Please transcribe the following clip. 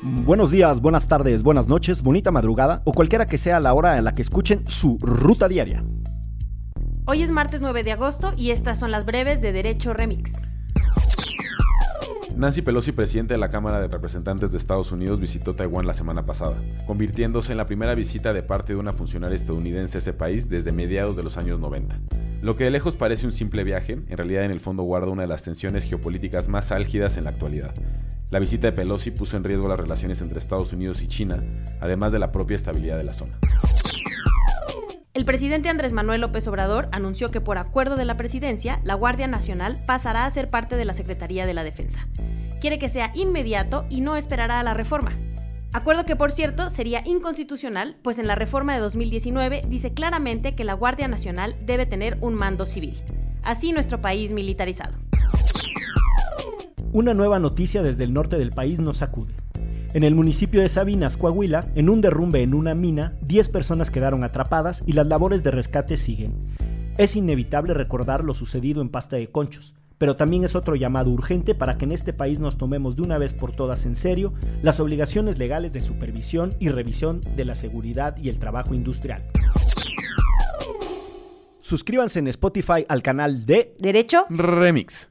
Buenos días, buenas tardes, buenas noches, bonita madrugada o cualquiera que sea la hora en la que escuchen su ruta diaria. Hoy es martes 9 de agosto y estas son las breves de Derecho Remix. Nancy Pelosi, presidente de la Cámara de Representantes de Estados Unidos, visitó Taiwán la semana pasada, convirtiéndose en la primera visita de parte de una funcionaria estadounidense a ese país desde mediados de los años 90. Lo que de lejos parece un simple viaje, en realidad en el fondo guarda una de las tensiones geopolíticas más álgidas en la actualidad. La visita de Pelosi puso en riesgo las relaciones entre Estados Unidos y China, además de la propia estabilidad de la zona. El presidente Andrés Manuel López Obrador anunció que por acuerdo de la presidencia, la Guardia Nacional pasará a ser parte de la Secretaría de la Defensa. Quiere que sea inmediato y no esperará a la reforma. Acuerdo que, por cierto, sería inconstitucional, pues en la reforma de 2019 dice claramente que la Guardia Nacional debe tener un mando civil. Así nuestro país militarizado. Una nueva noticia desde el norte del país nos sacude. En el municipio de Sabinas, Coahuila, en un derrumbe en una mina, 10 personas quedaron atrapadas y las labores de rescate siguen. Es inevitable recordar lo sucedido en Pasta de Conchos, pero también es otro llamado urgente para que en este país nos tomemos de una vez por todas en serio las obligaciones legales de supervisión y revisión de la seguridad y el trabajo industrial. Suscríbanse en Spotify al canal de Derecho Remix.